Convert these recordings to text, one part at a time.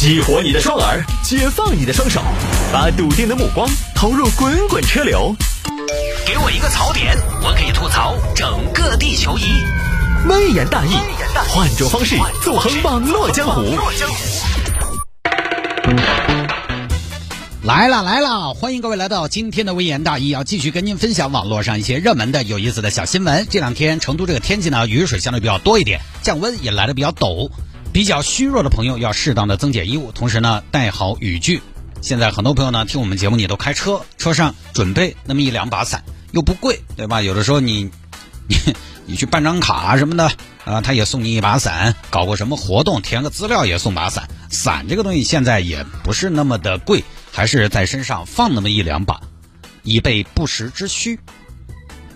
激活你的双耳，解放你的双手，把笃定的目光投入滚滚车流。给我一个槽点，我可以吐槽整个地球仪。微言大义，换种方式纵横网络江湖。来了来了，欢迎各位来到今天的微言大义，要继续跟您分享网络上一些热门的、有意思的小新闻。这两天成都这个天气呢，雨水相对比较多一点，降温也来的比较陡，比较虚弱的朋友要适当的增减衣物，同时呢带好雨具。现在很多朋友呢听我们节目，你都开车，车上准备那么一两把伞，又不贵，对吧？有的时候你你 你去办张卡什么的啊，他也送你一把伞，搞个什么活动填个资料也送把伞。伞这个东西现在也不是那么的贵。还是在身上放那么一两把，以备不时之需。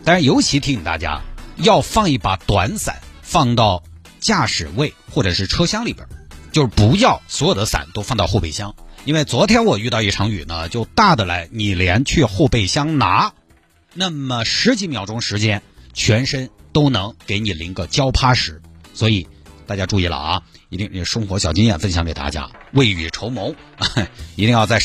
但是，尤其提醒大家，要放一把短伞，放到驾驶位或者是车厢里边，就是不要所有的伞都放到后备箱。因为昨天我遇到一场雨呢，就大的来，你连去后备箱拿，那么十几秒钟时间，全身都能给你淋个焦趴实。所以大家注意了啊！一定生活小经验分享给大家，未雨绸缪，一定要在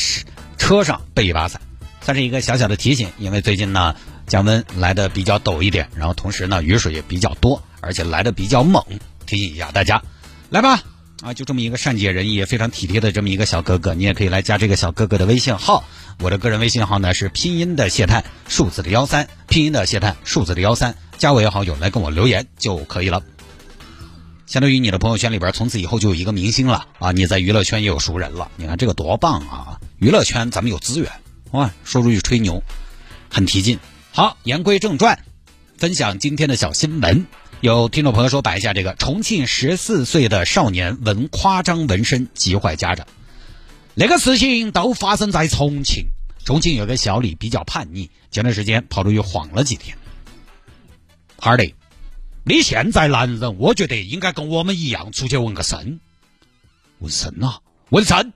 车上备一把伞，算是一个小小的提醒。因为最近呢降温来的比较陡一点，然后同时呢雨水也比较多，而且来的比较猛，提醒一下大家，来吧啊！就这么一个善解人意、非常体贴的这么一个小哥哥，你也可以来加这个小哥哥的微信号。我的个人微信号呢是拼音的谢探，数字的幺三，拼音的谢探，数字的幺三，加为好友来跟我留言就可以了。相当于你的朋友圈里边，从此以后就有一个明星了啊！你在娱乐圈也有熟人了，你看这个多棒啊！娱乐圈咱们有资源，哇，说出去吹牛，很提劲。好，言归正传，分享今天的小新闻。有听众朋友说摆一下这个重庆十四岁的少年纹夸张纹身急坏家长，那个事情都发生在重庆。重庆有个小李比较叛逆，前段时间跑出去晃了几天。哈儿的。你现在男人，我觉得应该跟我们一样出去纹个身。纹身啊，纹身！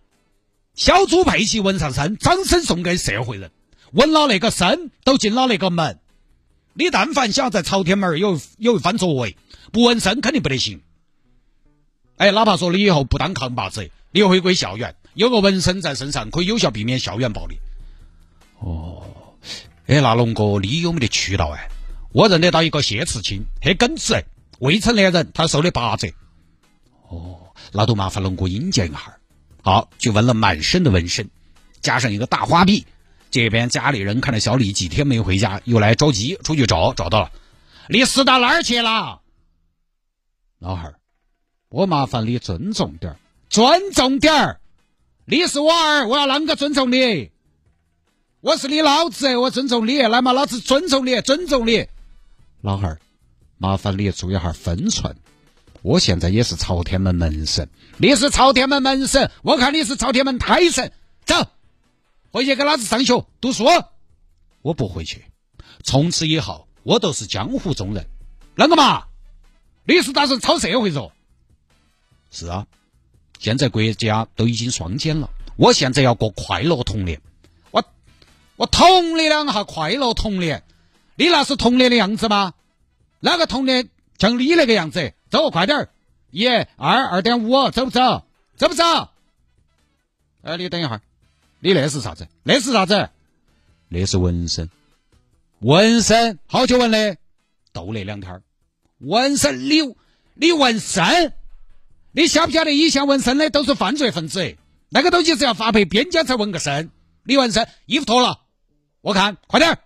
小猪佩奇纹上身，掌声送给社会人。纹了那个身，都进了那个门。你但凡想在朝天门有有一番作为，不纹身肯定不得行。哎，哪怕说你以后不当扛把子，你回归校园，有个纹身在身上，可以有效避免校园暴力。哦，哎，那龙哥，你有没得渠道哎？我认得到一个谢慈清，很耿直，未成年人，他收的八折。哦，那都麻烦龙哥引荐一下。好，就纹了满身的纹身，加上一个大花臂。这边家里人看着小李几天没回家，又来着急出去找，找到了。你死到哪儿去了？老汉儿，我麻烦你尊重点儿，尊重点儿。你是我儿，我要啷个尊重你？我是你老子，我尊重你，来嘛，老子尊重你，尊重你。老汉儿，麻烦你注意下分寸。我现在也是朝天门门神，你是朝天门门神，我看你是朝天门胎神。回去给老子上学读书。我不回去，从此以后我都是江湖中人。啷个嘛？你是打算抄社会嗦？是啊，现在国家都已经双减了，我现在要过快乐童年。我我捅你两下，快乐童年。你那是童年的样子吗？哪个童年像你那个样子？走，快点儿！一、二、二点五，走不走？走不走？哎，你等一会儿，你那是啥子？那是啥子？那是纹身。纹身？好久纹的？斗那两天。纹身？你你纹身？你晓不晓得以前纹身的都是犯罪分子？那个东西是要发配边疆才纹个身。你纹身，衣服脱了，我看，快点儿！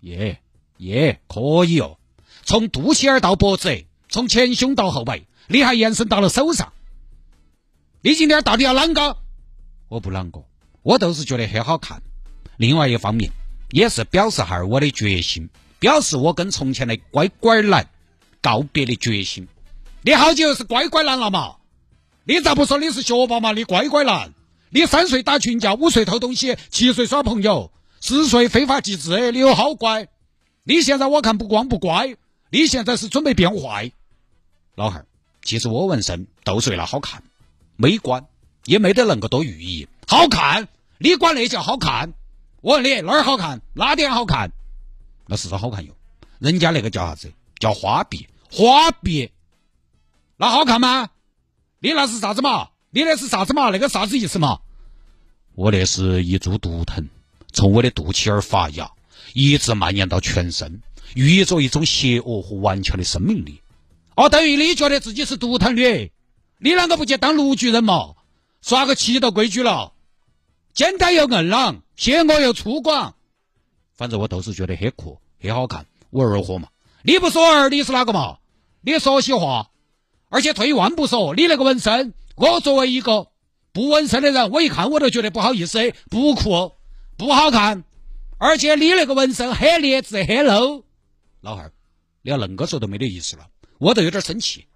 耶耶，可以哦！从肚脐眼到脖子，从前胸到后背，你还延伸到了手上。你今天到底要啷个？我不啷个，我都是觉得很好看。另外一方面，也是表示哈我的决心，表示我跟从前的乖乖男告别的决心。你好久是乖乖男了嘛？你咋不说你是学霸嘛？你乖乖男，你三岁打群架，五岁偷东西，七岁耍朋友。十岁非法集资，你有好乖？你现在我看不光不乖，你现在是准备变坏。老汉儿，其实我纹身都是为了好看，美观，也没得恁个多寓意。好看，你管那叫好看？我问你哪儿好看？哪点好看？那是好看哟。人家那个叫啥子？叫花臂，花臂，那好看吗？你那是啥子嘛？你那是啥子嘛？那个啥子意思嘛？我那是一株毒藤，从我的肚脐儿发芽，一直蔓延到全身，寓意着一种邪恶和顽强的生命力。哦，等于你觉得自己是毒藤女，你啷个不去当绿巨人嘛？耍个七的规矩了，简单又硬朗，邪恶又粗犷。反正我都是觉得很酷，很好看，我二货嘛。你不说儿，你是哪个嘛？你说些话。而且退一万步说，你那个纹身，我作为一个不纹身的人，我一看我都觉得不好意思，不酷，不好看。而且你那个纹身很劣质，很 low。老汉儿，你要恁个说都没得意思了，我都有点生气。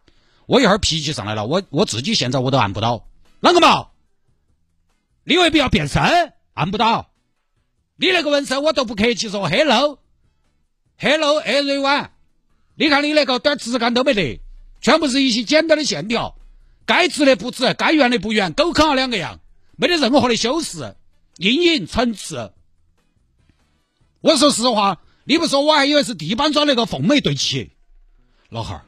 我一会儿脾气上来了，我我自己现在我都按不到。啷个嘛？你为必要变身？按不到。你那个纹身我都不客气说，，Hello，Hello everyone。你看你那个点质感都没得。全部是一些简单的线条，该直的不直，该圆的不圆，狗啃了两个样，没得任何的修饰，阴影层次。我说实话，你不说我还以为是地板砖那个凤美对齐。老汉儿，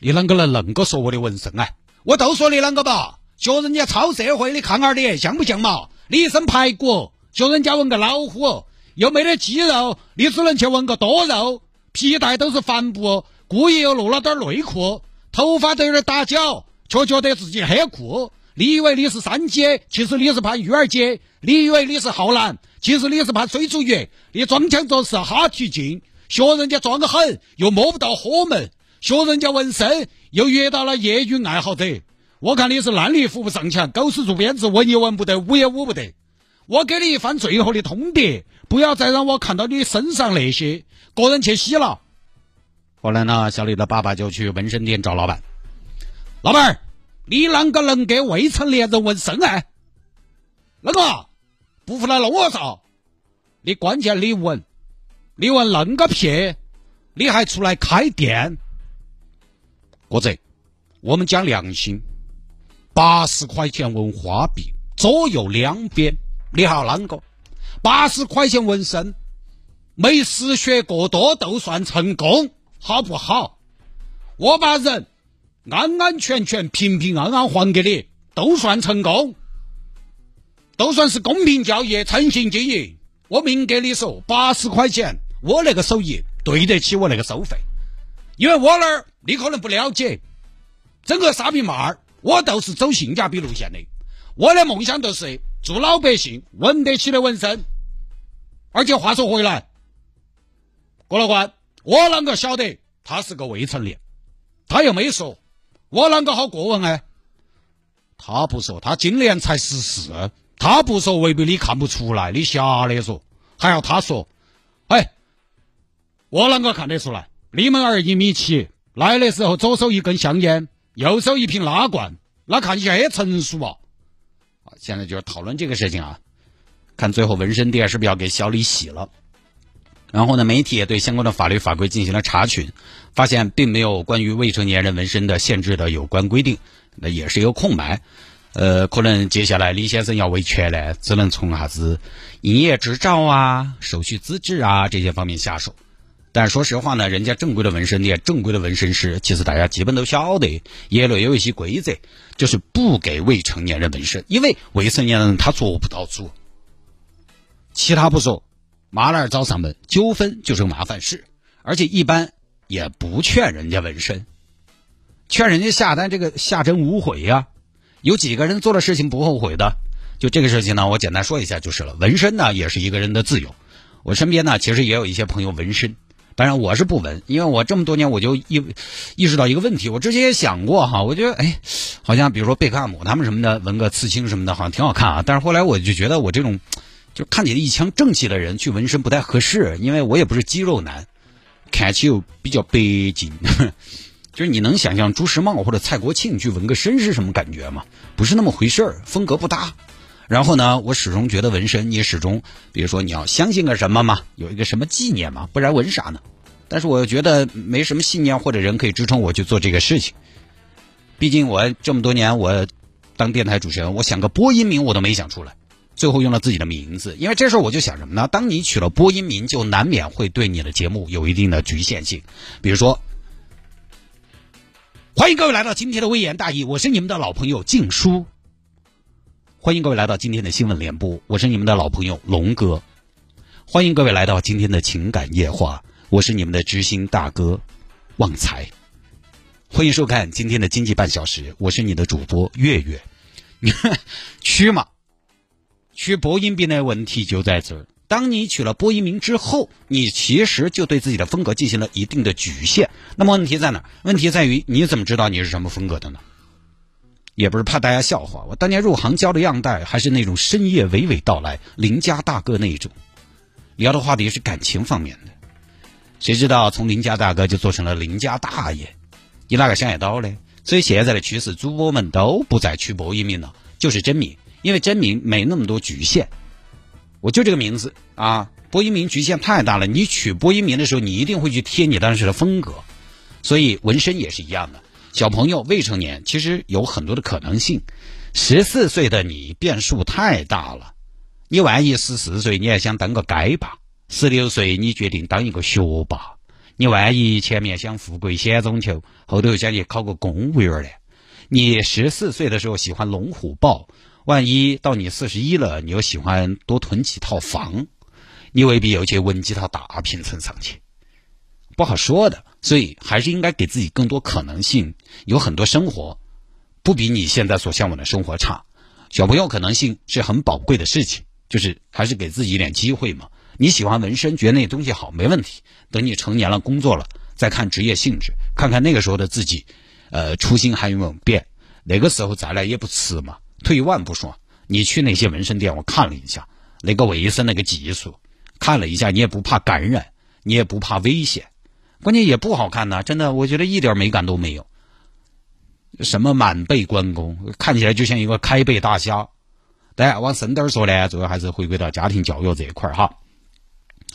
你啷个能恁个说我的纹身啊？我都说你啷个吧，学人家超社会，你看下你像不像嘛？你一身排骨，学人家纹个老虎，又没得肌肉，你只能去纹个多肉，皮带都是帆布，故意又露了点内裤。头发都有点打角，却觉得自己很酷。你以为你是三姐，其实你是潘玉儿姐；你以为你是浩南，其实你是潘水煮鱼。你装腔作势哈提劲，学人家装狠，又摸不到火门；学人家纹身，又遇到了业余爱好者。我看你是烂泥扶不上墙，狗屎做鞭子，闻也闻不得，捂也捂不得。我给你一番最后的通牒，不要再让我看到你身上那些，个人去洗了。后来呢，小李的爸爸就去纹身店找老板。老板，你啷个能给未成年人纹身啊？那个不服来弄我嗦！你关键你纹，你纹恁个屁！你还出来开店？郭子，我们讲良心，八十块钱纹花臂，左右两边，你好啷个？八十块钱纹身，没失血过多都算成功。好不好？我把人安安全全、平平安安还给你，都算成功，都算是公平交易、诚信经营。我明给你说，八十块钱，我那个手艺对得起我那个收费，因为我那儿你可能不了解，整个沙坪坝儿，我都是走性价比路线的。我的梦想就是做老百姓纹得起的纹身。而且话说回来，郭老官。我啷个晓得他是个未成年？他又没说，我啷个好过问哎？他不说，他今年才十四，他不说未必你看不出来，你瞎的说，还要他说？哎，我啷个看得出来？你们儿一米七，来的时候左手一根香烟，右手一瓶拉罐，那看起来也成熟啊！现在就是讨论这个事情啊，看最后纹身店是不是要给小李洗了？然后呢，媒体也对相关的法律法规进行了查询，发现并没有关于未成年人纹身的限制的有关规定，那也是一个空白。呃，可能接下来李先生要维权呢，只能从啥子营业执照啊、手续资质啊这些方面下手。但说实话呢，人家正规的纹身店、正规的纹身师，其实大家基本都晓得，业内有一些规则，就是不给未成年人纹身，因为未成年人他做不到主。其他不说。麻辣找上门，纠纷就是个麻烦事，而且一般也不劝人家纹身，劝人家下单这个下真无悔呀。有几个人做的事情不后悔的？就这个事情呢，我简单说一下就是了。纹身呢也是一个人的自由，我身边呢其实也有一些朋友纹身，当然我是不纹，因为我这么多年我就意意识到一个问题，我之前也想过哈，我觉得哎，好像比如说贝克汉姆他们什么的纹个刺青什么的，好像挺好看啊。但是后来我就觉得我这种。就看起来一腔正气的人去纹身不太合适，因为我也不是肌肉男，看起又比较北京。就是你能想象朱时茂或者蔡国庆去纹个身是什么感觉吗？不是那么回事儿，风格不搭。然后呢，我始终觉得纹身，你始终，比如说你要相信个什么嘛，有一个什么纪念嘛，不然纹啥呢？但是我又觉得没什么信念或者人可以支撑我去做这个事情。毕竟我这么多年我当电台主持人，我想个播音名我都没想出来。最后用了自己的名字，因为这时候我就想什么呢？当你取了播音名，就难免会对你的节目有一定的局限性。比如说，欢迎各位来到今天的微言大义，我是你们的老朋友静书。欢迎各位来到今天的新闻联播，我是你们的老朋友龙哥。欢迎各位来到今天的情感夜话，我是你们的知心大哥旺财。欢迎收看今天的经济半小时，我是你的主播月月。你看，取嘛，取播音名的问题就在这儿。当你取了播音名之后，你其实就对自己的风格进行了一定的局限。那么问题在哪？问题在于你怎么知道你是什么风格的呢？也不是怕大家笑话，我当年入行教的样带还是那种深夜娓娓道来、邻家大哥那一种，聊的话题是感情方面的。谁知道从邻家大哥就做成了邻家大爷？你哪个想得到呢？所以现在的趋势，主播们都不再取播音名了，就是真名，因为真名没那么多局限。我就这个名字啊，播音名局限太大了。你取播音名的时候，你一定会去贴你当时的风格，所以纹身也是一样的。小朋友、未成年其实有很多的可能性。十四岁的你变数太大了，你万一十四岁你还想当个街霸，十六岁你决定当一个学霸，你万一前面想富贵险中求，后头又想去考个公务员呢？你十四岁的时候喜欢龙虎豹。万一到你四十一了，你又喜欢多囤几套房，你未必有去稳几套大平层上去，不好说的。所以还是应该给自己更多可能性。有很多生活不比你现在所向往的生活差。小朋友可能性是很宝贵的事情，就是还是给自己一点机会嘛。你喜欢纹身，觉得那东西好，没问题。等你成年了，工作了，再看职业性质，看看那个时候的自己，呃，初心还有没有变？那个时候再来也不迟嘛。退一万步说，你去那些纹身店，我看了一下那个卫生那个技术，看了一下，你也不怕感染，你也不怕危险，关键也不好看呐，真的，我觉得一点美感都没有。什么满背关公，看起来就像一个开背大虾。但往深点说呢，主要还是回归到家庭教育这一块哈。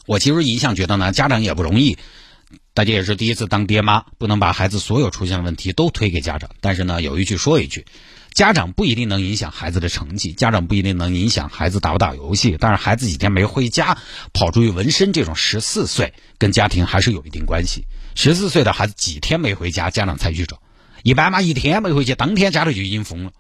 我其实一向觉得呢，家长也不容易，大家也是第一次当爹妈，不能把孩子所有出现的问题都推给家长。但是呢，有一句说一句。家长不一定能影响孩子的成绩，家长不一定能影响孩子打不打游戏，但是孩子几天没回家，跑出去纹身这种十四岁跟家庭还是有一定关系。十四岁的孩子几天没回家，家长才去找，一般嘛一天没回去，当天家里就已经疯了。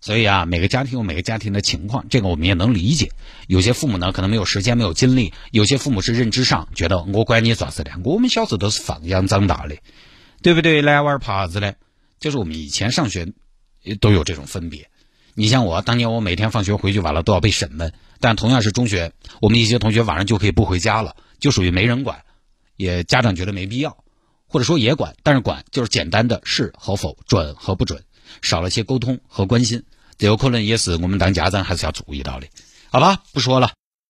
所以啊，每个家庭有每个家庭的情况，这个我们也能理解。有些父母呢可能没有时间没有精力，有些父母是认知上觉得我管你咋子的，我们小时候都是放养长大的，对不对？男娃耙子的，就是我们以前上学。都有这种分别，你像我当年，我每天放学回去晚了都要被审问。但同样是中学，我们一些同学晚上就可以不回家了，就属于没人管，也家长觉得没必要，或者说也管，但是管就是简单的是和否、准和不准，少了些沟通和关心，这有可能也是我们当家长还是要注意到的，好吧？不说了。